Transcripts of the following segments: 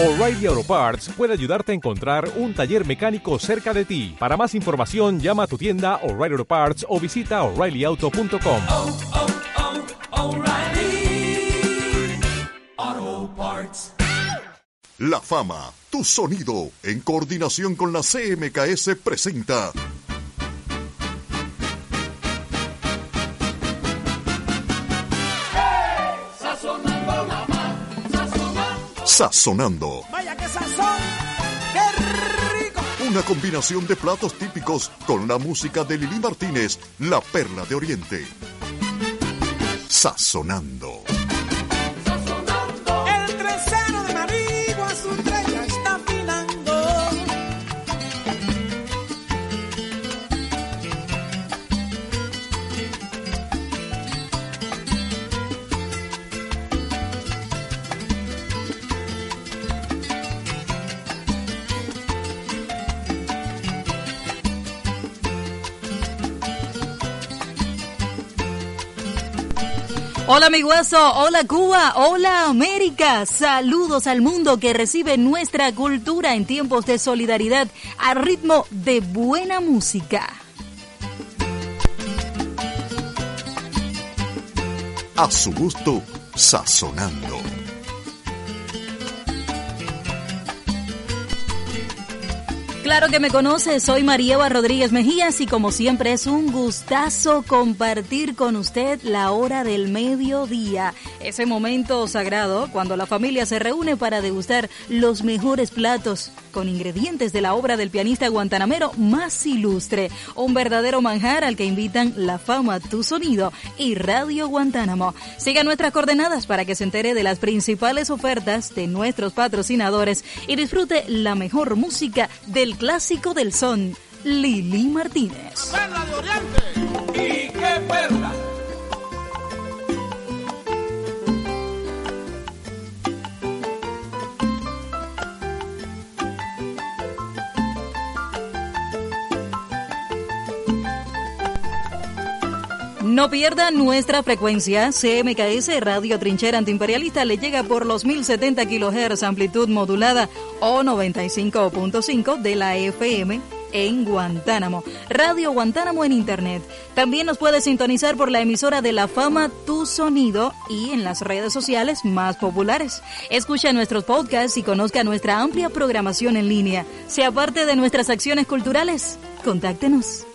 O'Reilly Auto Parts puede ayudarte a encontrar un taller mecánico cerca de ti. Para más información, llama a tu tienda O'Reilly Auto Parts o visita oreillyauto.com. oh, oh, Parts. La fama, tu sonido, en coordinación con la CMKS presenta. Sazonando. Vaya que sazón, qué rico. Una combinación de platos típicos con la música de Lili Martínez, la perla de Oriente. Sazonando. Hola mi hueso, hola Cuba, hola América, saludos al mundo que recibe nuestra cultura en tiempos de solidaridad a ritmo de buena música. A su gusto, sazonando. Claro que me conoce, soy Marieva Rodríguez Mejías y como siempre es un gustazo compartir con usted la hora del mediodía, ese momento sagrado cuando la familia se reúne para degustar los mejores platos con ingredientes de la obra del pianista guantanamero más ilustre, un verdadero manjar al que invitan La Fama, Tu Sonido y Radio Guantánamo. Siga nuestras coordenadas para que se entere de las principales ofertas de nuestros patrocinadores y disfrute la mejor música del clásico del son, Lili Martínez. De Oriente. ¿Y qué? No pierda nuestra frecuencia. CMKS Radio Trinchera Antiimperialista le llega por los 1070 kHz amplitud modulada o 95.5 de la FM en Guantánamo. Radio Guantánamo en Internet. También nos puede sintonizar por la emisora de La Fama Tu Sonido y en las redes sociales más populares. Escucha nuestros podcasts y conozca nuestra amplia programación en línea. Sea parte de nuestras acciones culturales. Contáctenos.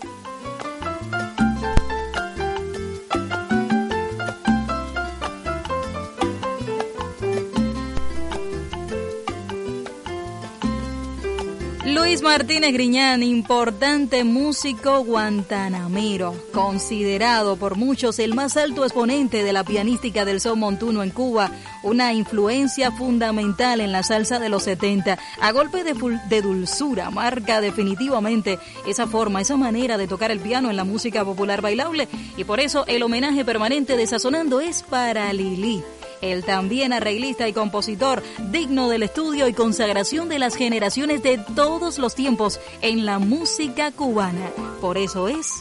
Luis Martínez Griñán, importante músico guantanamero, considerado por muchos el más alto exponente de la pianística del son montuno en Cuba, una influencia fundamental en la salsa de los 70, a golpe de, de dulzura, marca definitivamente esa forma, esa manera de tocar el piano en la música popular bailable, y por eso el homenaje permanente de Sazonando es para Lili el también arreglista y compositor, digno del estudio y consagración de las generaciones de todos los tiempos en la música cubana. Por eso es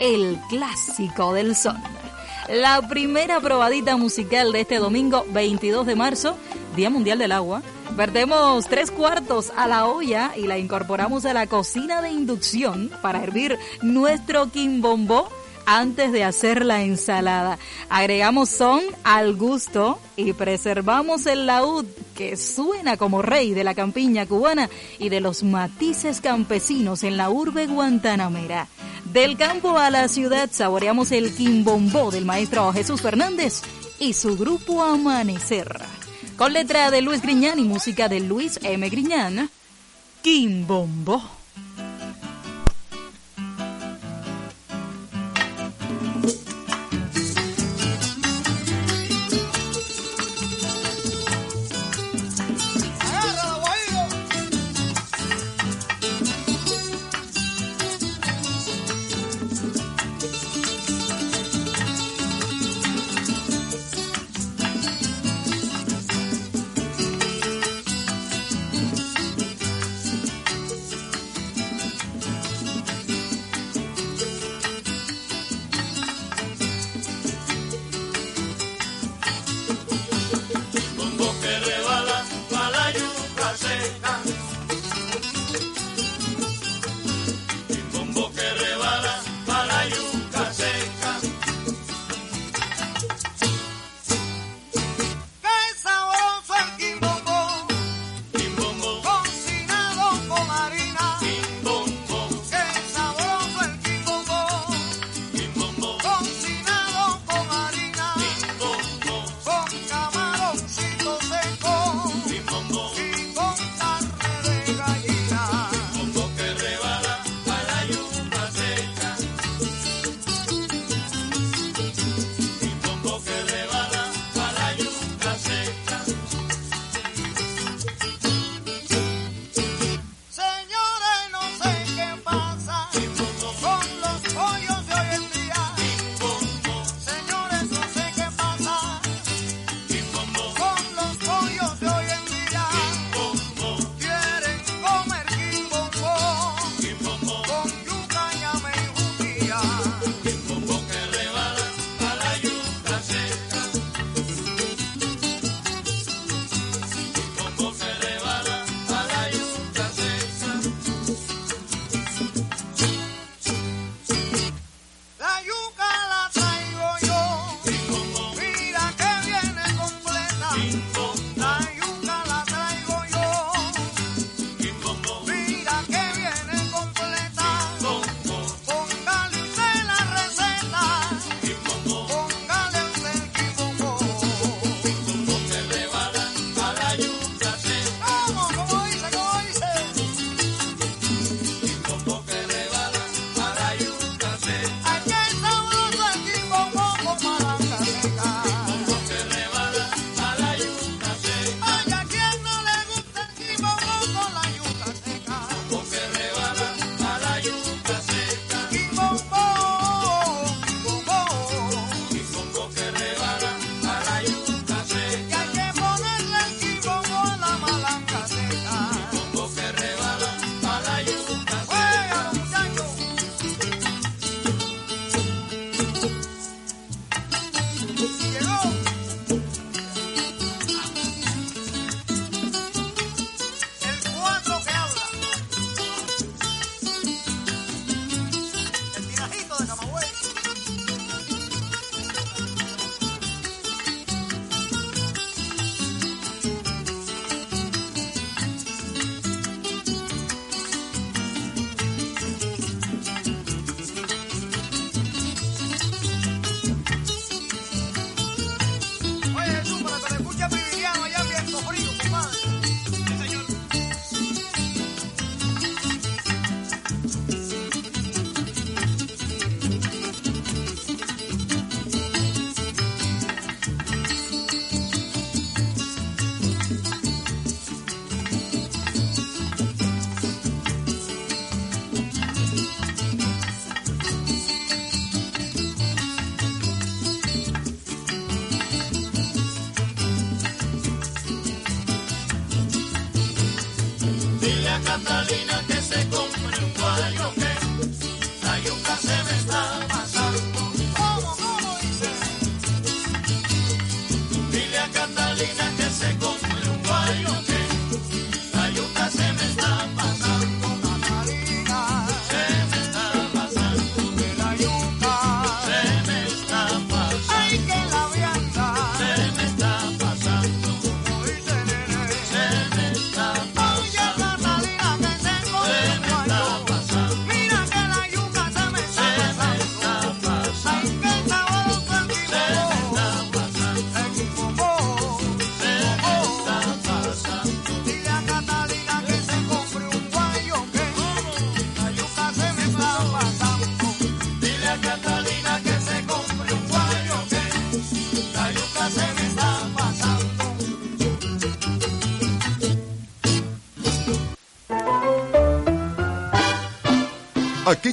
el clásico del son. La primera probadita musical de este domingo 22 de marzo, Día Mundial del Agua. Vertemos tres cuartos a la olla y la incorporamos a la cocina de inducción para hervir nuestro quimbombó antes de hacer la ensalada. Agregamos son al gusto y preservamos el laúd que suena como rey de la campiña cubana y de los matices campesinos en la urbe guantanamera. Del campo a la ciudad saboreamos el quimbombó del maestro Jesús Fernández y su grupo Amanecer. Con letra de Luis Griñán y música de Luis M. Griñán, Quimbombó.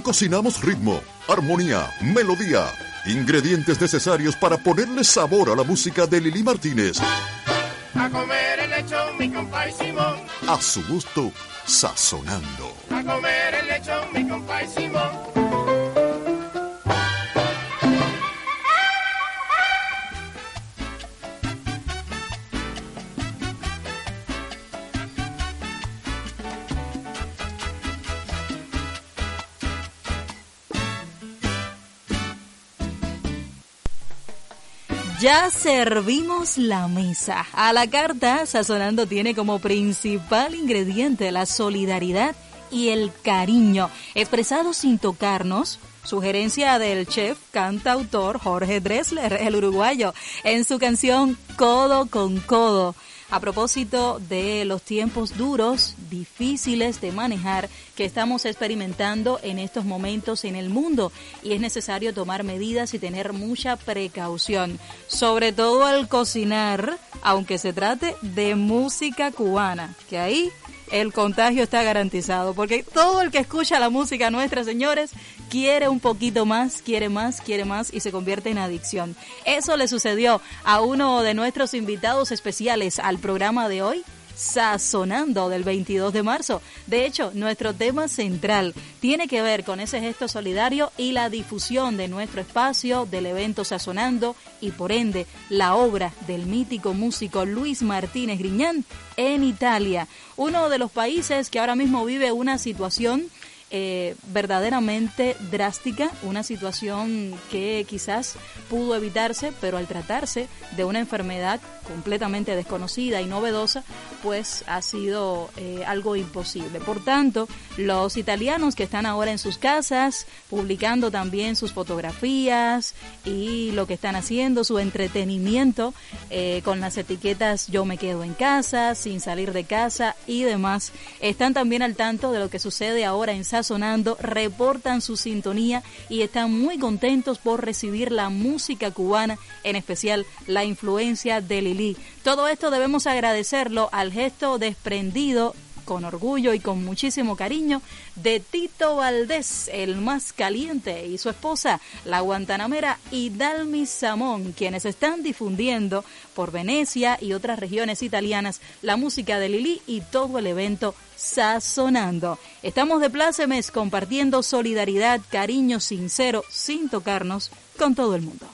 cocinamos ritmo, armonía, melodía, ingredientes necesarios para ponerle sabor a la música de Lili Martínez. A comer el lechón, mi compa y Simón. A su gusto, sazonando. A comer el lechón, mi compa y Simón. Ya servimos la mesa. A la carta, Sazonando tiene como principal ingrediente la solidaridad y el cariño, expresado sin tocarnos, sugerencia del chef cantautor Jorge Dressler, el uruguayo, en su canción Codo con Codo a propósito de los tiempos duros, difíciles de manejar que estamos experimentando en estos momentos en el mundo y es necesario tomar medidas y tener mucha precaución, sobre todo al cocinar, aunque se trate de música cubana, que ahí el contagio está garantizado, porque todo el que escucha la música nuestra, señores, quiere un poquito más, quiere más, quiere más y se convierte en adicción. Eso le sucedió a uno de nuestros invitados especiales al programa de hoy, Sazonando del 22 de marzo. De hecho, nuestro tema central tiene que ver con ese gesto solidario y la difusión de nuestro espacio del evento Sazonando y por ende la obra del mítico músico Luis Martínez Griñán en Italia, uno de los países que ahora mismo vive una situación eh, verdaderamente drástica, una situación que quizás pudo evitarse, pero al tratarse de una enfermedad completamente desconocida y novedosa, pues ha sido eh, algo imposible. Por tanto, los italianos que están ahora en sus casas, publicando también sus fotografías y lo que están haciendo, su entretenimiento eh, con las etiquetas yo me quedo en casa, sin salir de casa y demás, están también al tanto de lo que sucede ahora en Sazonando, reportan su sintonía y están muy contentos por recibir la música cubana, en especial la influencia de Lili. Todo esto debemos agradecerlo al gesto desprendido con orgullo y con muchísimo cariño de Tito Valdés, el más caliente, y su esposa, la guantanamera Hidalmi Samón, quienes están difundiendo por Venecia y otras regiones italianas la música de Lili y todo el evento sazonando. Estamos de plácemes compartiendo solidaridad, cariño sincero, sin tocarnos, con todo el mundo.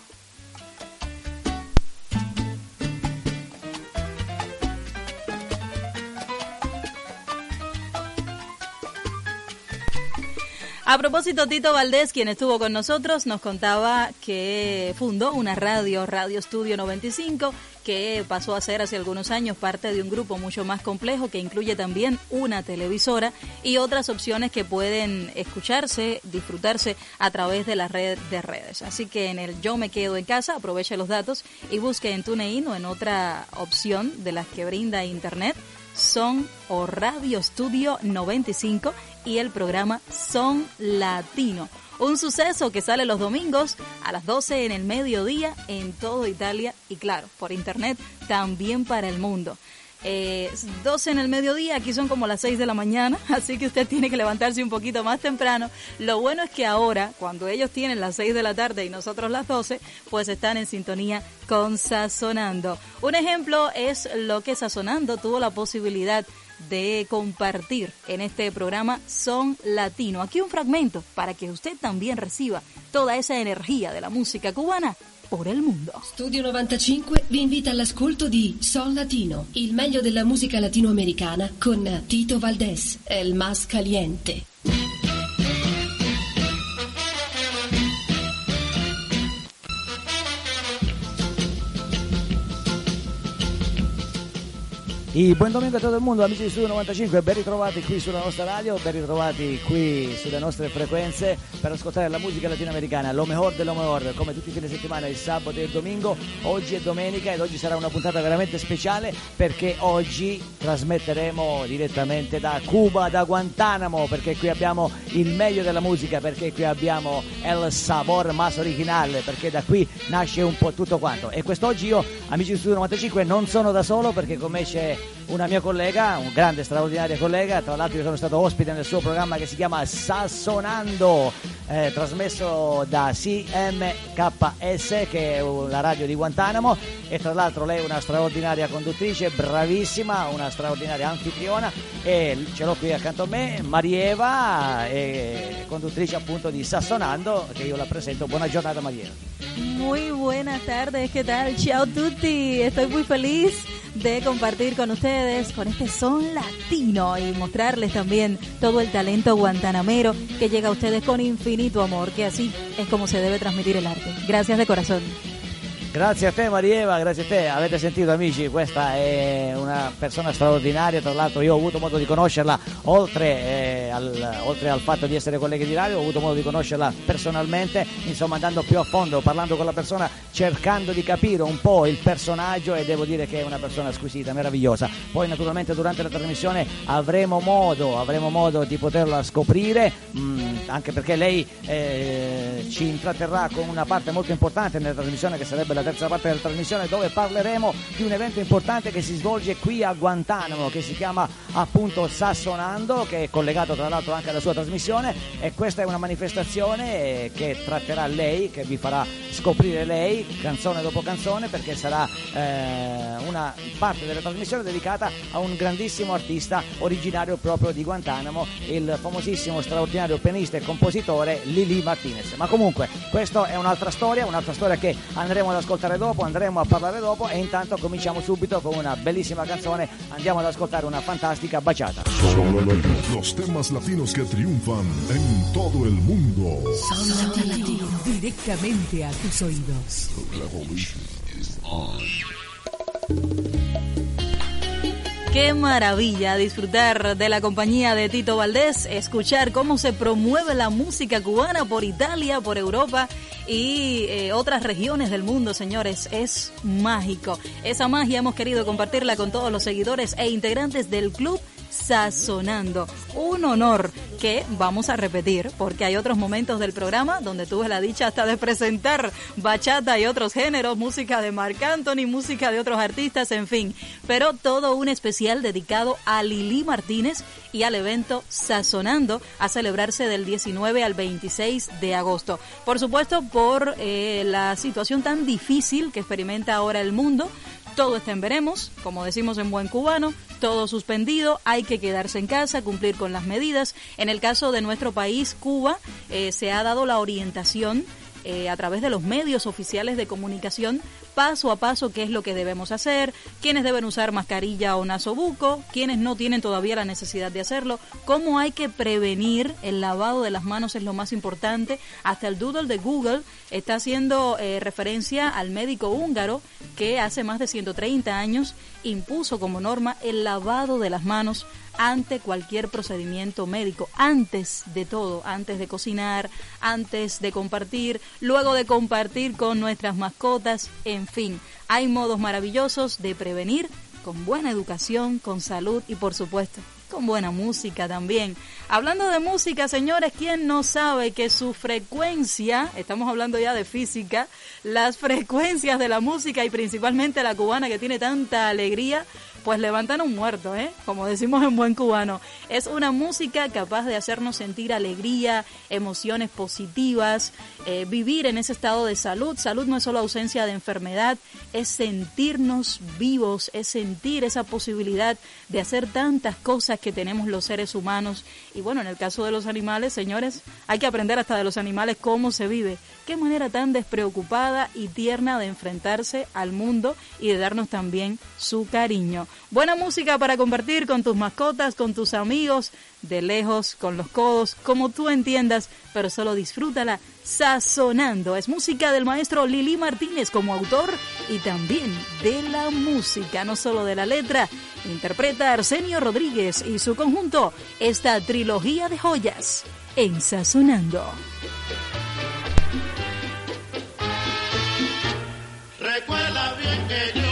A propósito, Tito Valdés, quien estuvo con nosotros, nos contaba que fundó una radio, Radio Estudio 95, que pasó a ser hace algunos años parte de un grupo mucho más complejo que incluye también una televisora y otras opciones que pueden escucharse, disfrutarse a través de la red de redes. Así que en el Yo me quedo en casa, aproveche los datos y busque en TuneIn o en otra opción de las que brinda Internet son o Radio Estudio 95 y el programa Son Latino. Un suceso que sale los domingos a las 12 en el mediodía en toda Italia y claro, por internet también para el mundo. Eh, 12 en el mediodía, aquí son como las 6 de la mañana, así que usted tiene que levantarse un poquito más temprano. Lo bueno es que ahora, cuando ellos tienen las 6 de la tarde y nosotros las 12, pues están en sintonía con Sazonando. Un ejemplo es lo que Sazonando tuvo la posibilidad de compartir en este programa Son Latino. Aquí un fragmento para que usted también reciba toda esa energía de la música cubana por el mundo. Studio 95 vi invita all'ascolto di Son Latino, il meglio della musica latinoamericana con Tito Valdés, el más caliente. E buon domenica a tutto il mondo, amici di Studio 95, ben ritrovati qui sulla nostra radio, ben ritrovati qui sulle nostre frequenze per ascoltare la musica latinoamericana, lo mejor de lo mejor, come tutti i fine settimana, il sabato e il domingo. Oggi è domenica ed oggi sarà una puntata veramente speciale perché oggi trasmetteremo direttamente da Cuba, da Guantanamo, perché qui abbiamo il meglio della musica, perché qui abbiamo el sabor más originale, perché da qui nasce un po' tutto quanto. E quest'oggi io, amici di Studio 95, non sono da solo perché con me c'è una mia collega, un grande straordinaria collega, tra l'altro io sono stato ospite nel suo programma che si chiama Sassonando, eh, trasmesso da CMKS che è la radio di Guantanamo e tra l'altro lei è una straordinaria conduttrice, bravissima, una straordinaria anfitriona e ce l'ho qui accanto a me, Marieva, è conduttrice appunto di Sassonando che io la presento. Buona giornata Marieva. Muy buenas tardes, ¿qué tal? Ciao a tutti, estoy muy feliz de compartir con ustedes con este son latino y mostrarles también todo el talento guantanamero que llega a ustedes con infinito amor, que así es como se debe transmitir el arte. Gracias de corazón. Grazie a te Marieva, grazie a te. Avete sentito amici, questa è una persona straordinaria, tra l'altro io ho avuto modo di conoscerla oltre, eh, al, oltre al fatto di essere colleghi di radio, ho avuto modo di conoscerla personalmente, insomma andando più a fondo, parlando con la persona, cercando di capire un po' il personaggio e devo dire che è una persona squisita, meravigliosa. Poi naturalmente durante la trasmissione avremo modo, avremo modo di poterla scoprire, mh, anche perché lei eh, ci intratterrà con una parte molto importante nella trasmissione che sarebbe la terza parte della trasmissione dove parleremo di un evento importante che si svolge qui a Guantanamo che si chiama appunto Sassonando che è collegato tra l'altro anche alla sua trasmissione e questa è una manifestazione che tratterà lei, che vi farà scoprire lei canzone dopo canzone perché sarà eh, una parte della trasmissione dedicata a un grandissimo artista originario proprio di Guantanamo, il famosissimo straordinario pianista e compositore Lili Martinez. Ma comunque questa è un'altra storia, un'altra storia che andremo ad ascoltare dopo, andremo a parlare dopo e intanto cominciamo subito con una bellissima canzone, andiamo ad ascoltare una fantastica baciata. Los temas latinos que triunfan en todo el mundo. Sound Latino, directamente a tus oídos. Qué maravilla disfrutar de la compañía de Tito Valdés, escuchar cómo se promueve la música cubana por Italia, por Europa y eh, otras regiones del mundo, señores. Es mágico. Esa magia hemos querido compartirla con todos los seguidores e integrantes del club Sazonando. Un honor que vamos a repetir porque hay otros momentos del programa donde tuve la dicha hasta de presentar bachata y otros géneros, música de Marc Anthony, música de otros artistas, en fin. Pero todo un especial dedicado a Lili Martínez y al evento Sazonando a celebrarse del 19 al 26 de agosto. Por supuesto, por eh, la situación tan difícil que experimenta ahora el mundo todo está en veremos, como decimos en buen cubano, todo suspendido, hay que quedarse en casa, cumplir con las medidas. En el caso de nuestro país, Cuba, eh, se ha dado la orientación eh, a través de los medios oficiales de comunicación paso a paso qué es lo que debemos hacer, quiénes deben usar mascarilla o nasobuco, quiénes no tienen todavía la necesidad de hacerlo, cómo hay que prevenir el lavado de las manos es lo más importante. Hasta el doodle de Google está haciendo eh, referencia al médico húngaro que hace más de 130 años impuso como norma el lavado de las manos ante cualquier procedimiento médico, antes de todo, antes de cocinar, antes de compartir, luego de compartir con nuestras mascotas, en fin, hay modos maravillosos de prevenir con buena educación, con salud y por supuesto con buena música también. Hablando de música, señores, ¿quién no sabe que su frecuencia, estamos hablando ya de física, las frecuencias de la música y principalmente la cubana que tiene tanta alegría, pues levantan un muerto, ¿eh? Como decimos en buen cubano. Es una música capaz de hacernos sentir alegría, emociones positivas, eh, vivir en ese estado de salud. Salud no es solo ausencia de enfermedad, es sentirnos vivos, es sentir esa posibilidad de hacer tantas cosas que tenemos los seres humanos. Y bueno, en el caso de los animales, señores, hay que aprender hasta de los animales cómo se vive. Qué manera tan despreocupada y tierna de enfrentarse al mundo y de darnos también su cariño. Buena música para compartir con tus mascotas, con tus amigos, de lejos, con los codos, como tú entiendas, pero solo disfrútala sazonando. Es música del maestro Lili Martínez como autor y también de la música, no solo de la letra. Interpreta Arsenio Rodríguez y su conjunto esta trilogía de joyas en Sazonando. Recuerda bien que yo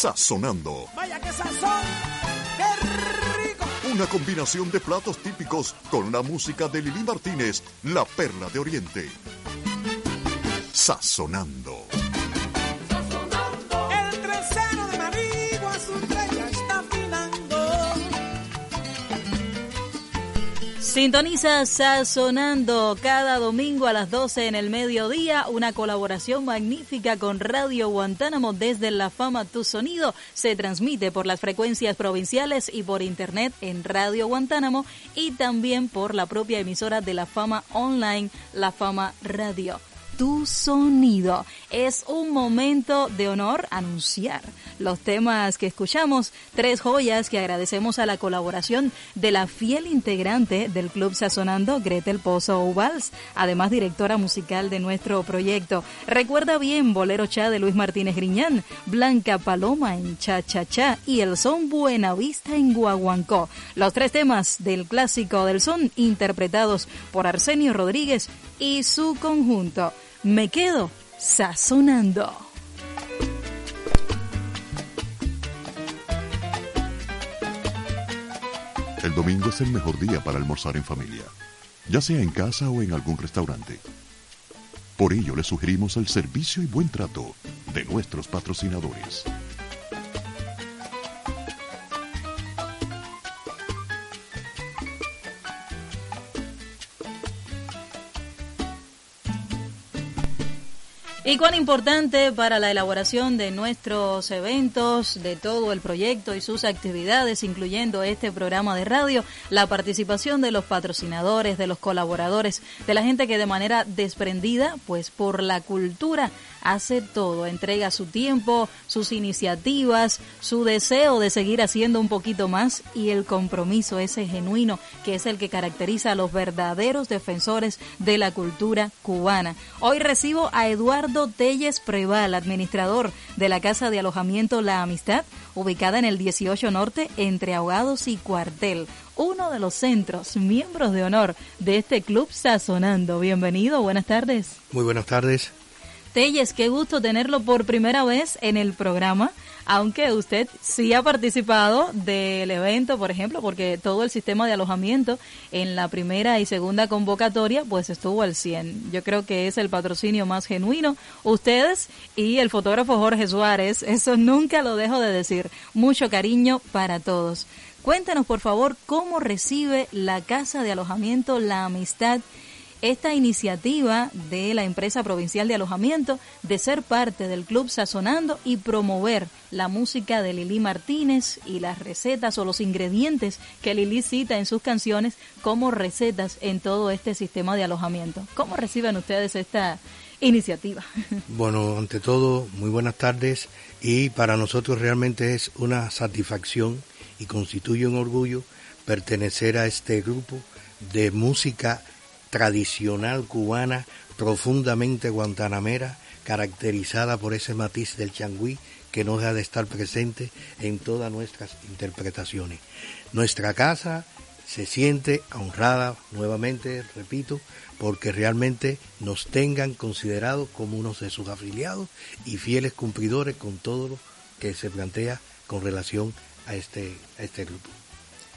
Sazonando. Vaya que sazón, qué rico. Una combinación de platos típicos con la música de Lili Martínez, la perla de Oriente. Sazonando. Sintoniza Sazonando cada domingo a las 12 en el mediodía, una colaboración magnífica con Radio Guantánamo desde La Fama Tu Sonido. Se transmite por las frecuencias provinciales y por internet en Radio Guantánamo y también por la propia emisora de La Fama Online, La Fama Radio tu sonido. Es un momento de honor anunciar los temas que escuchamos, tres joyas que agradecemos a la colaboración de la fiel integrante del Club Sazonando, Gretel Pozo Uvals, además directora musical de nuestro proyecto. Recuerda bien Bolero Cha de Luis Martínez Griñán, Blanca Paloma en Cha Cha Cha y el son Buenavista en Guaguancó. Los tres temas del clásico del son interpretados por Arsenio Rodríguez y su conjunto. Me quedo sazonando. El domingo es el mejor día para almorzar en familia, ya sea en casa o en algún restaurante. Por ello le sugerimos el servicio y buen trato de nuestros patrocinadores. Y cuán importante para la elaboración de nuestros eventos, de todo el proyecto y sus actividades, incluyendo este programa de radio, la participación de los patrocinadores, de los colaboradores, de la gente que de manera desprendida, pues por la cultura, hace todo, entrega su tiempo, sus iniciativas, su deseo de seguir haciendo un poquito más y el compromiso ese genuino que es el que caracteriza a los verdaderos defensores de la cultura cubana. Hoy recibo a Eduardo Telles Preval, administrador de la Casa de Alojamiento La Amistad, ubicada en el 18 Norte entre Ahogados y Cuartel uno de los centros, miembros de honor de este club Sazonando. Bienvenido, buenas tardes. Muy buenas tardes. Telles, qué gusto tenerlo por primera vez en el programa, aunque usted sí ha participado del evento, por ejemplo, porque todo el sistema de alojamiento en la primera y segunda convocatoria pues estuvo al 100. Yo creo que es el patrocinio más genuino. Ustedes y el fotógrafo Jorge Suárez, eso nunca lo dejo de decir. Mucho cariño para todos. Cuéntanos, por favor, cómo recibe la Casa de Alojamiento La Amistad esta iniciativa de la empresa provincial de alojamiento de ser parte del club Sazonando y promover la música de Lili Martínez y las recetas o los ingredientes que Lili cita en sus canciones como recetas en todo este sistema de alojamiento. ¿Cómo reciben ustedes esta iniciativa? Bueno, ante todo, muy buenas tardes y para nosotros realmente es una satisfacción y constituye un orgullo pertenecer a este grupo de música tradicional cubana, profundamente guantanamera, caracterizada por ese matiz del changüí que no deja de estar presente en todas nuestras interpretaciones. Nuestra casa se siente honrada, nuevamente, repito, porque realmente nos tengan considerados como unos de sus afiliados y fieles cumplidores con todo lo que se plantea con relación a este, a este grupo.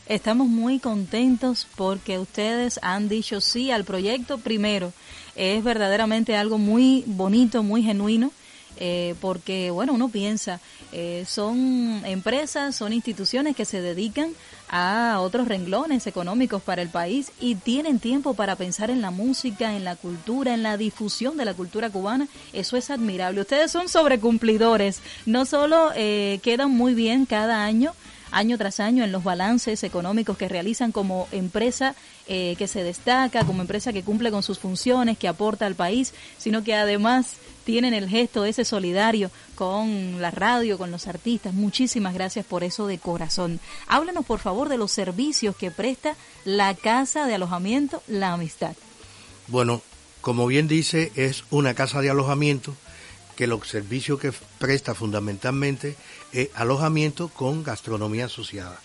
Estamos muy contentos porque ustedes han dicho sí al proyecto. Primero, es verdaderamente algo muy bonito, muy genuino eh, porque, bueno, uno piensa, eh, son empresas, son instituciones que se dedican a otros renglones económicos para el país y tienen tiempo para pensar en la música, en la cultura, en la difusión de la cultura cubana. Eso es admirable. Ustedes son sobrecumplidores. No solo eh, quedan muy bien cada año, año tras año en los balances económicos que realizan como empresa eh, que se destaca, como empresa que cumple con sus funciones, que aporta al país, sino que además tienen el gesto ese solidario con la radio, con los artistas. Muchísimas gracias por eso de corazón. Háblanos por favor de los servicios que presta la casa de alojamiento La Amistad. Bueno, como bien dice, es una casa de alojamiento que los servicios que presta fundamentalmente es alojamiento con gastronomía asociada.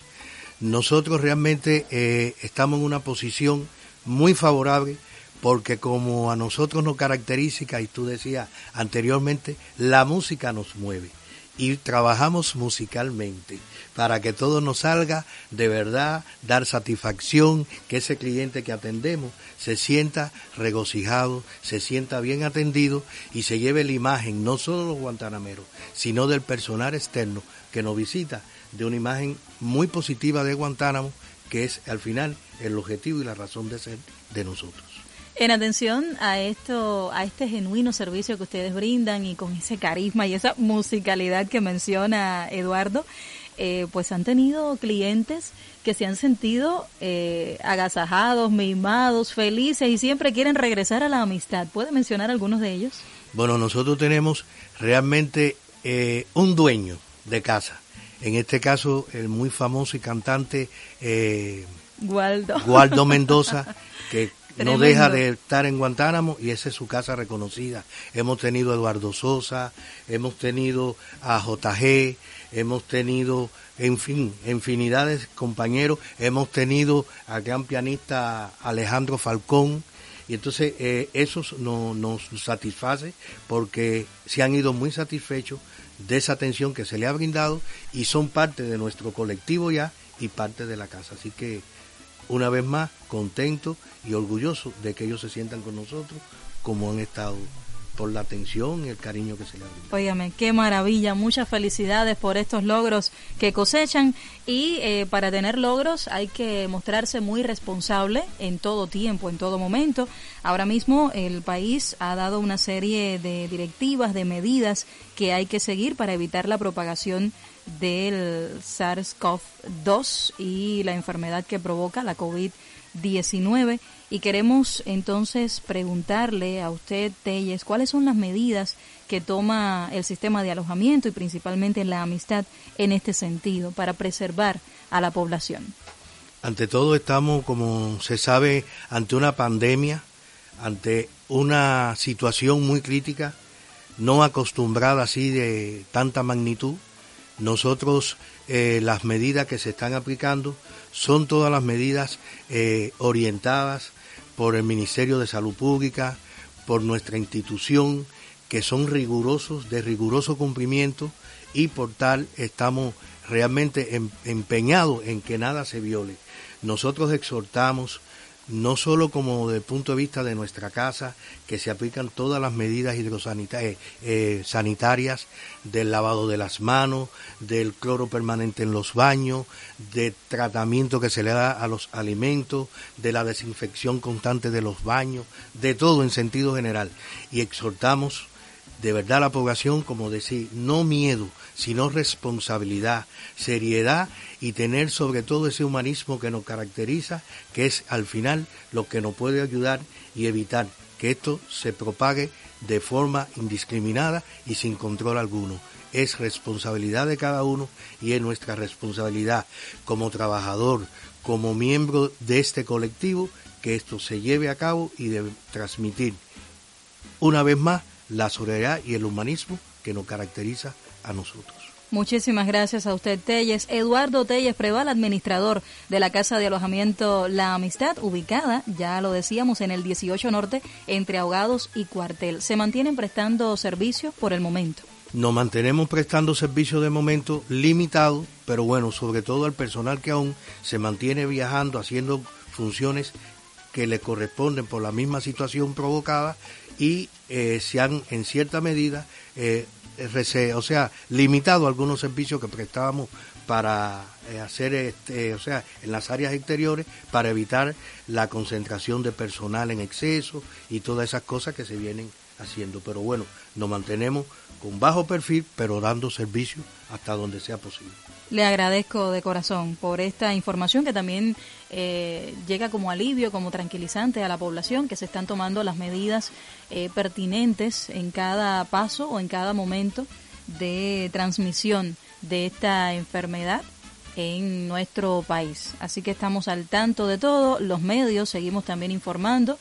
Nosotros realmente eh, estamos en una posición muy favorable porque como a nosotros nos caracteriza, y tú decías anteriormente, la música nos mueve y trabajamos musicalmente para que todo nos salga de verdad, dar satisfacción, que ese cliente que atendemos se sienta regocijado, se sienta bien atendido y se lleve la imagen no solo de los guantanameros, sino del personal externo que nos visita, de una imagen muy positiva de Guantánamo, que es al final el objetivo y la razón de ser de nosotros. En atención a esto, a este genuino servicio que ustedes brindan y con ese carisma y esa musicalidad que menciona Eduardo, eh, pues han tenido clientes que se han sentido eh, agasajados, mimados, felices y siempre quieren regresar a la amistad. ¿Puede mencionar algunos de ellos? Bueno, nosotros tenemos realmente eh, un dueño de casa. En este caso, el muy famoso y cantante Gualdo. Gualdo Mendoza, que no deja de estar en Guantánamo y esa es su casa reconocida. Hemos tenido a Eduardo Sosa, hemos tenido a JG, hemos tenido, en fin, infinidad de compañeros, hemos tenido al gran pianista Alejandro Falcón, y entonces eh, eso no, nos satisface porque se han ido muy satisfechos de esa atención que se le ha brindado y son parte de nuestro colectivo ya y parte de la casa. Así que una vez más contento y orgulloso de que ellos se sientan con nosotros como han estado por la atención y el cariño que se les da. Óigame, qué maravilla, muchas felicidades por estos logros que cosechan y eh, para tener logros hay que mostrarse muy responsable en todo tiempo, en todo momento. Ahora mismo el país ha dado una serie de directivas, de medidas que hay que seguir para evitar la propagación del SARS-CoV-2 y la enfermedad que provoca la COVID-19. Y queremos entonces preguntarle a usted, Telles, cuáles son las medidas que toma el sistema de alojamiento y principalmente la amistad en este sentido para preservar a la población. Ante todo estamos, como se sabe, ante una pandemia, ante una situación muy crítica, no acostumbrada así de tanta magnitud, nosotros eh, las medidas que se están aplicando son todas las medidas eh, orientadas por el Ministerio de Salud Pública, por nuestra institución, que son rigurosos, de riguroso cumplimiento y por tal estamos realmente em, empeñados en que nada se viole. Nosotros exhortamos no solo como desde el punto de vista de nuestra casa, que se aplican todas las medidas hidrosanitarias, eh, sanitarias, del lavado de las manos, del cloro permanente en los baños, de tratamiento que se le da a los alimentos, de la desinfección constante de los baños, de todo en sentido general. Y exhortamos de verdad a la población, como decir, no miedo, sino responsabilidad, seriedad y tener sobre todo ese humanismo que nos caracteriza, que es al final lo que nos puede ayudar y evitar que esto se propague de forma indiscriminada y sin control alguno. Es responsabilidad de cada uno y es nuestra responsabilidad como trabajador, como miembro de este colectivo, que esto se lleve a cabo y de transmitir una vez más la solidaridad y el humanismo que nos caracteriza a nosotros. Muchísimas gracias a usted, Telles. Eduardo Telles Preval, administrador de la Casa de Alojamiento La Amistad, ubicada, ya lo decíamos, en el 18 Norte, entre Ahogados y Cuartel. ¿Se mantienen prestando servicios por el momento? Nos mantenemos prestando servicios de momento limitado, pero bueno, sobre todo al personal que aún se mantiene viajando, haciendo funciones que le corresponden por la misma situación provocada y eh, se han en cierta medida eh, o sea, limitado algunos servicios que prestábamos para eh, hacer, este, o sea, en las áreas exteriores para evitar la concentración de personal en exceso y todas esas cosas que se vienen haciendo. Pero bueno, nos mantenemos con bajo perfil, pero dando servicio hasta donde sea posible. Le agradezco de corazón por esta información que también eh, llega como alivio, como tranquilizante a la población, que se están tomando las medidas eh, pertinentes en cada paso o en cada momento de transmisión de esta enfermedad en nuestro país. Así que estamos al tanto de todo, los medios seguimos también informando.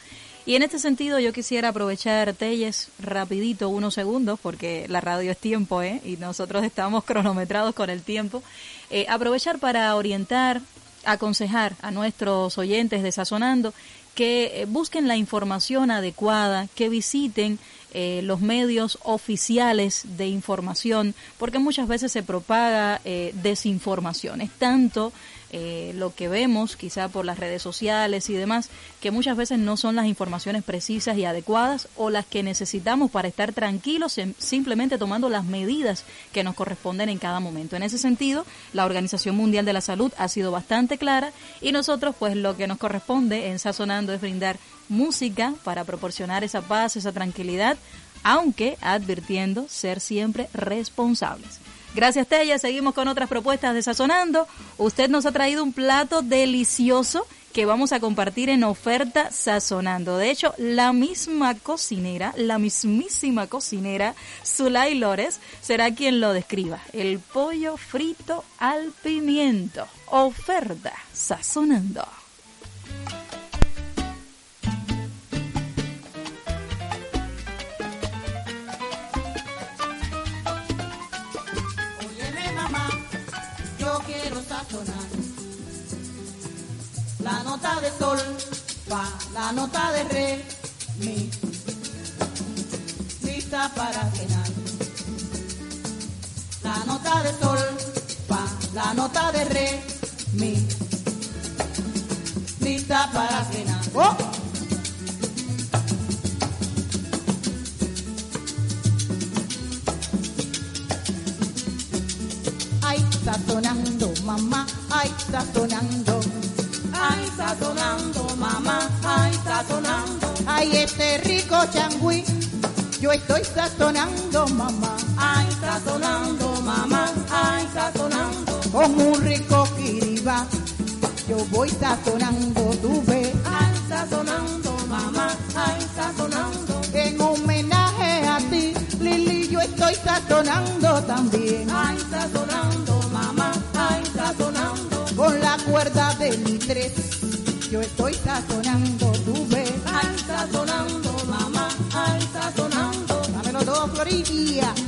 Y en este sentido yo quisiera aprovechar, Telles, rapidito, unos segundos, porque la radio es tiempo, ¿eh? Y nosotros estamos cronometrados con el tiempo. Eh, aprovechar para orientar, aconsejar a nuestros oyentes de Sazonando que eh, busquen la información adecuada, que visiten eh, los medios oficiales de información, porque muchas veces se propaga eh, desinformación. Es tanto eh, lo que vemos, quizá por las redes sociales y demás, que muchas veces no son las informaciones precisas y adecuadas o las que necesitamos para estar tranquilos, en- simplemente tomando las medidas que nos corresponden en cada momento. En ese sentido, la Organización Mundial de la Salud ha sido bastante clara y nosotros, pues lo que nos corresponde en Sazonando es brindar música para proporcionar esa paz, esa tranquilidad, aunque advirtiendo ser siempre responsables. Gracias, Tella. Seguimos con otras propuestas de Sazonando. Usted nos ha traído un plato delicioso que vamos a compartir en oferta Sazonando. De hecho, la misma cocinera, la mismísima cocinera, Zulay Lores, será quien lo describa. El pollo frito al pimiento. Oferta Sazonando. La nota de sol, fa, la nota de re, mi, lista para cenar. La nota de sol, fa, la nota de re, mi, lista para cenar. ¡Oh! Ay, sazonando, mamá, ay, sazonando. Ay, este rico changüí, yo estoy sazonando, mamá. Ay, sazonando, mamá, ay, sazonando. Con un rico kiriba, yo voy sazonando, tú ves. Ay, sazonando, mamá, ay, sazonando. En homenaje a ti, Lili, yo estoy sazonando también. Ay, sazonando, mamá, ay, sazonando. Con la cuerda de mi tres, yo estoy sazonando, orilla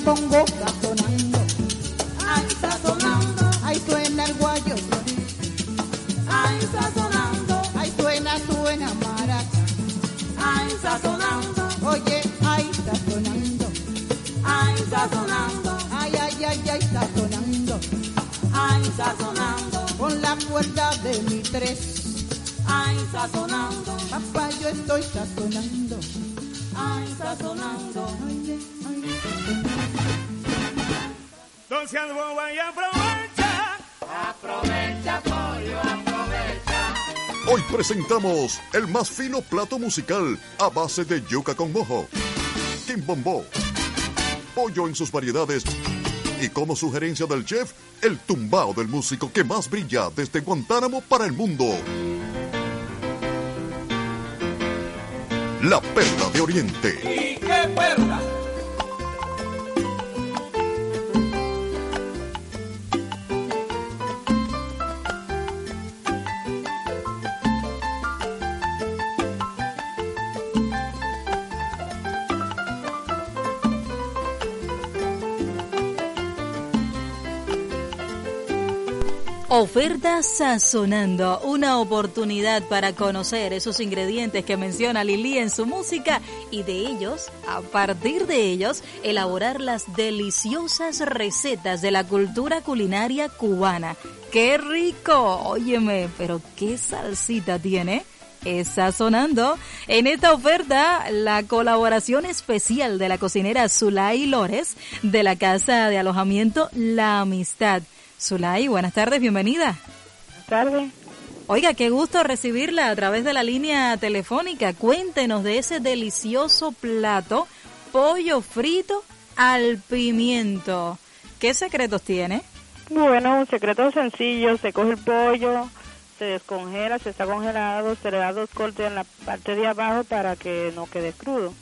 el bongo sazonando, ay, sazonando, ay, suena el guayo, ay, sazonando, ay, suena, suena maraca, ay, sazonando, oye, ay, sazonando, ay, sazonando, ay, ay, ay, ay, sazonando, ay, sazonando, con la cuerda de mi tres, ay, sazonando. Papá, yo estoy sazonando. Ay, sazonando. Don seas boba y aprovecha. Aprovecha, pollo, aprovecha. Hoy presentamos el más fino plato musical a base de yuca con mojo, quimbombó, pollo en sus variedades y como sugerencia del chef, el tumbao del músico que más brilla desde Guantánamo para el mundo. La perla de Oriente. ¿Y qué perla? Oferta Sazonando, una oportunidad para conocer esos ingredientes que menciona Lili en su música y de ellos, a partir de ellos, elaborar las deliciosas recetas de la cultura culinaria cubana. ¡Qué rico! Óyeme, pero qué salsita tiene. Es sazonando. En esta oferta, la colaboración especial de la cocinera Zulay Lores de la casa de alojamiento La Amistad. Zulay, buenas tardes, bienvenida. Buenas tardes. Oiga, qué gusto recibirla a través de la línea telefónica. Cuéntenos de ese delicioso plato, pollo frito al pimiento. ¿Qué secretos tiene? Bueno, un secreto sencillo, se coge el pollo, se descongela, se está congelado, se le da dos cortes en la parte de abajo para que no quede crudo.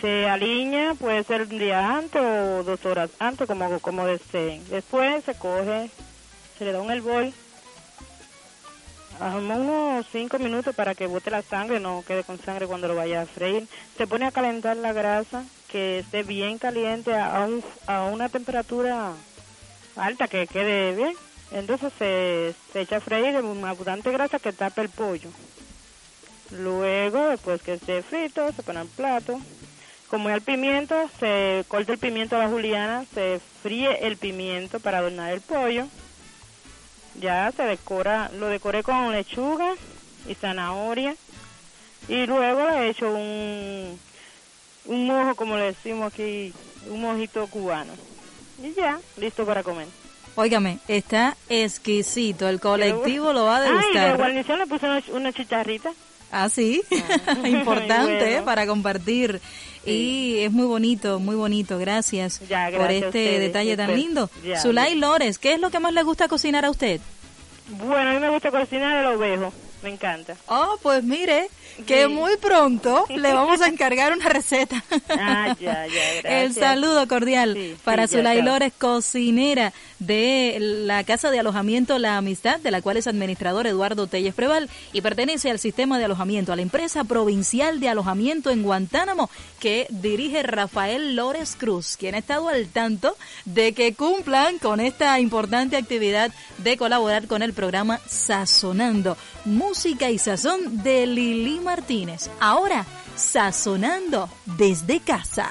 Se aliña, puede ser un día antes o dos horas antes, como, como deseen. Después se coge, se le da un hervor, unos cinco minutos para que bote la sangre, no quede con sangre cuando lo vaya a freír. Se pone a calentar la grasa, que esté bien caliente a, un, a una temperatura alta, que quede bien. Entonces se, se echa a freír en abundante grasa que tape el pollo. Luego, después que esté frito, se pone en plato. Como ya el pimiento, se corta el pimiento a la juliana, se fríe el pimiento para adornar el pollo. Ya se decora, lo decoré con lechuga y zanahoria. Y luego le he hecho un, un mojo, como le decimos aquí, un mojito cubano. Y ya, listo para comer. Óigame, está exquisito. El colectivo lo va a Ay, de degustar. guarnición le puse una, una chicharrita. Ah, sí. Importante Muy bueno. ¿eh? para compartir. Y es muy bonito, muy bonito. Gracias, Ya, por gracias este detalle tan Después- lindo. ya. Zulay Lores, ¿qué es lo que más le gusta cocinar a usted? Bueno, a mí me gusta cocinar el ovejo, me encanta. Oh, pues mire, que Sí. muy pronto le vamos a encargar una receta. Ah, ya, ya, gracias. El saludo cordial para sí, Zulay. Lores, cocinera de la Casa de Alojamiento La Amistad, de la cual es administrador Eduardo Telles Preval y pertenece al sistema de alojamiento, a la empresa provincial de alojamiento en Guantánamo que dirige Rafael Lores Cruz, quien ha estado al tanto de que cumplan con esta importante actividad de colaborar con el programa Sazonando, música y sazón de Lili Martínez. Ahora, Sazonando desde casa.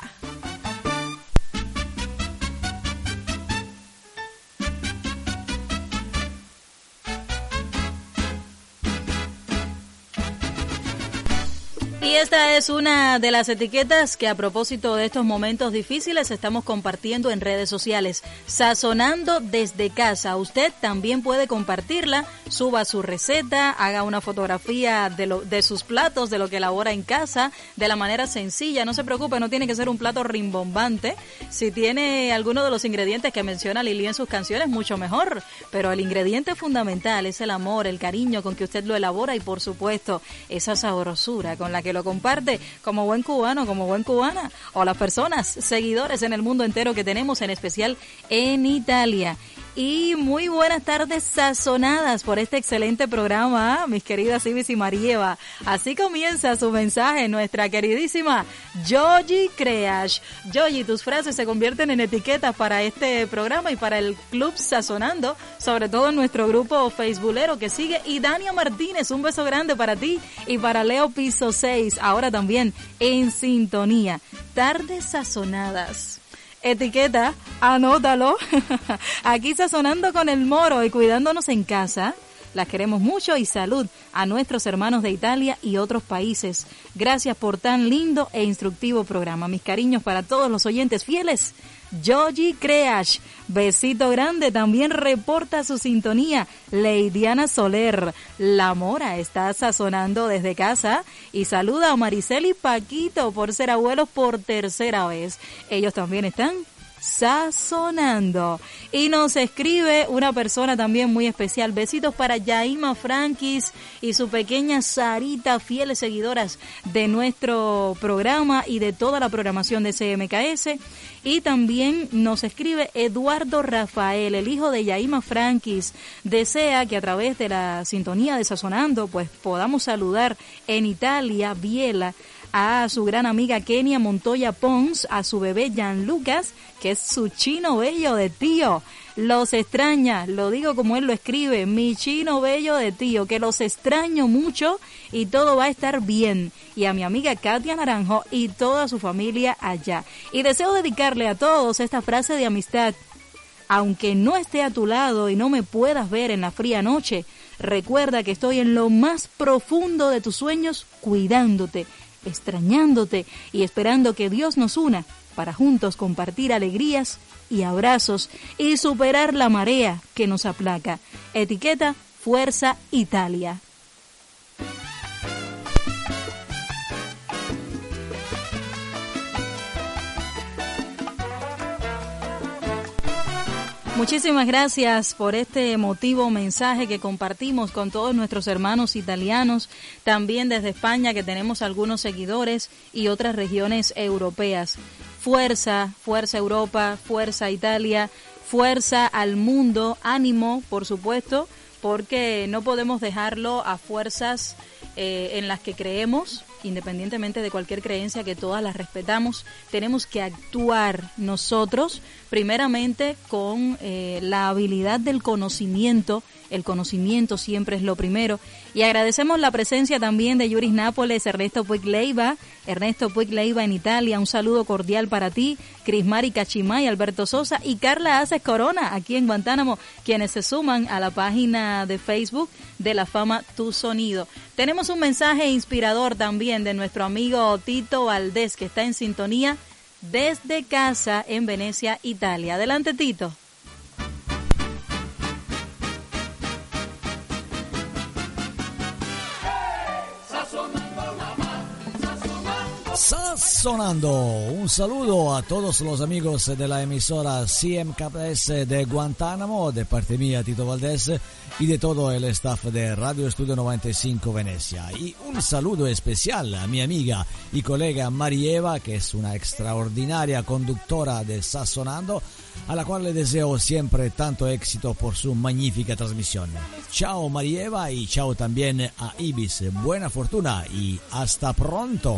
Y esta es una de las etiquetas que a propósito de estos momentos difíciles estamos compartiendo en redes sociales. Sazonando desde casa. Usted también puede compartirla, suba su receta, haga una fotografía de, de sus platos, de lo que elabora en casa, de la manera sencilla. No se preocupe, no tiene que ser un plato rimbombante. Si tiene alguno de los ingredientes que menciona Lili en sus canciones, mucho mejor. Pero el ingrediente fundamental es el amor, el cariño con que usted lo elabora y por supuesto esa sabrosura con la que lo comparte como buen cubano, como buen cubana o las personas, seguidores en el mundo entero que tenemos, en especial en Italia. Y muy buenas tardes sazonadas por este excelente programa, mis queridas Ibis y Marieva. Así comienza su mensaje nuestra queridísima Yogi Creash. Yogi, tus frases se convierten en etiquetas para este programa y para el Club Sazonando, sobre todo en nuestro grupo facebookero que sigue. Y Dania Martínez, un beso grande para ti y para Leo Piso 6, ahora también en sintonía. Tardes sazonadas etiqueta, anótalo. Aquí sazonando con el moro y cuidándonos en casa. Las queremos mucho y salud a nuestros hermanos de Italia y otros países. Gracias por tan lindo e instructivo programa. Mis cariños para todos los oyentes fieles. Yogi Creash, besito grande, también reporta su sintonía. Leidiana Soler, La Mora está sazonando desde casa y saluda a Maricel y Paquito por ser abuelos por tercera vez. Ellos también están sazonando. Y nos escribe una persona también muy especial. Besitos para Yaima Frankis y su pequeña Sarita, fieles seguidoras de nuestro programa y de toda la programación de CMKS. Y también nos escribe Eduardo Rafael, el hijo de Yaima Frankis. Desea que a través de la sintonía de Sazonando, pues podamos saludar en Italia, Biela, a su gran amiga Kenia Montoya Pons, a su bebé Jan Lucas, que es su chino bello de tío. Los extraña, lo digo como él lo escribe, mi chino bello de tío, que los extraño mucho y todo va a estar bien. Y a mi amiga Katia Naranjo y toda su familia allá. Y deseo dedicarle a todos esta frase de amistad. Aunque no esté a tu lado y no me puedas ver en la fría noche, recuerda que estoy en lo más profundo de tus sueños cuidándote, extrañándote y esperando que Dios nos una para juntos compartir alegrías y abrazos y superar la marea que nos aplaca. Etiqueta Fuerza Italia. Muchísimas gracias por este emotivo mensaje que compartimos con todos nuestros hermanos italianos, también desde España que tenemos algunos seguidores y otras regiones europeas. Fuerza, fuerza Europa, fuerza Italia, fuerza al mundo, ánimo, por supuesto, porque no podemos dejarlo a fuerzas eh, en las que creemos, independientemente de cualquier creencia que todas las respetamos, tenemos que actuar nosotros primeramente con eh, la habilidad del conocimiento, el conocimiento siempre es lo primero, y agradecemos la presencia también de Yuris Nápoles, Ernesto Puig Leiva, Ernesto Puig Leiva en Italia, un saludo cordial para ti, Crismari Cachimay, Alberto Sosa y Carla Aces Corona, aquí en Guantánamo, quienes se suman a la página de Facebook de la fama Tu Sonido. Tenemos un mensaje inspirador también de nuestro amigo Tito Valdés, que está en sintonía desde casa en Venecia, Italia. Adelante, Tito. Sazonando. Un saludo a todos los amigos de la emisora CMKS de Guantánamo, de parte mía Tito Valdés y de todo el staff de Radio Estudio 95 Venecia. Y un saludo especial a mi amiga y colega Marieva, que es una extraordinaria conductora de Sazonando, a la cual le deseo siempre tanto éxito por su magnífica transmisión. Chao Marieva y chao también a Ibis. Buena fortuna y hasta pronto.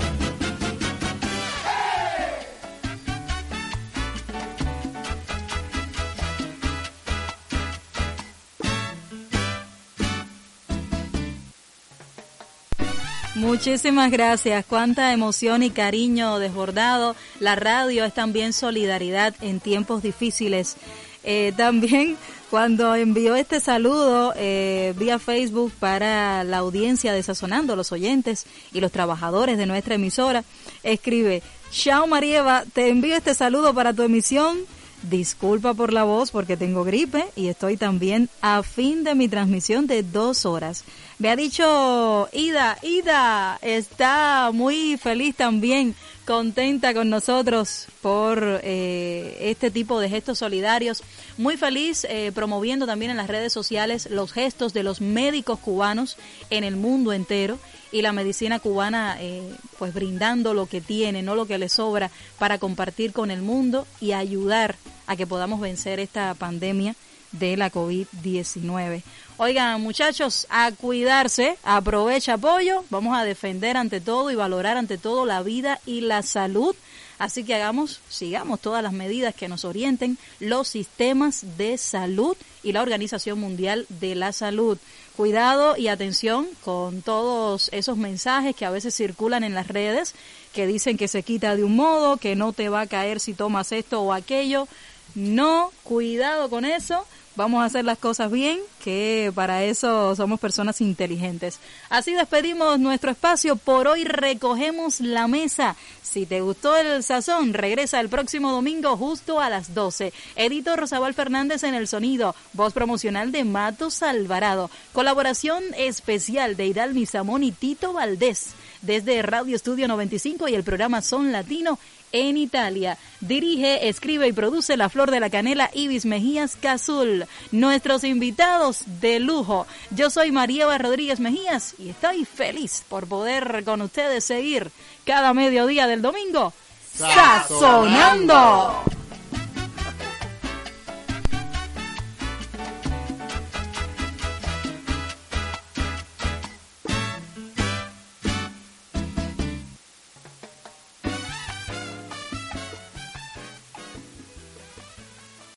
Muchísimas gracias. Cuánta emoción y cariño desbordado. La radio es también solidaridad en tiempos difíciles. Eh, también cuando envió este saludo eh, vía Facebook para la audiencia de Sazonando, los oyentes y los trabajadores de nuestra emisora, escribe, Chao Marieva, te envío este saludo para tu emisión. Disculpa por la voz porque tengo gripe y estoy también a fin de mi transmisión de dos horas. Me ha dicho Ida, Ida está muy feliz también, contenta con nosotros por eh, este tipo de gestos solidarios. Muy feliz eh, promoviendo también en las redes sociales los gestos de los médicos cubanos en el mundo entero y la medicina cubana eh, pues brindando lo que tiene, no lo que le sobra para compartir con el mundo y ayudar a que podamos vencer esta pandemia de la COVID-19. Oigan, muchachos, a cuidarse, aprovecha apoyo, vamos a defender ante todo y valorar ante todo la vida y la salud. Así que hagamos, sigamos todas las medidas que nos orienten los sistemas de salud y la Organización Mundial de la Salud. Cuidado y atención con todos esos mensajes que a veces circulan en las redes que dicen que se quita de un modo, que no te va a caer si tomas esto o aquello. No, cuidado con eso vamos a hacer las cosas bien, que para eso somos personas inteligentes. Así despedimos nuestro espacio. Por hoy recogemos la mesa. Si te gustó el sazón, regresa el próximo domingo justo a las 12. Edito Rosabal Fernández en el sonido. Voz promocional de Matos Alvarado. Colaboración especial de Hidalmi Samón y Tito Valdés. Desde Radio Estudio 95 y el programa Son Latino en Italia. Dirige, escribe y produce La Flor de la Canela Ibis Mejías Cazul. Nuestros invitados de lujo. Yo soy María Rodríguez Mejías y estoy feliz por poder con ustedes seguir cada mediodía del domingo. ¡Sazonando!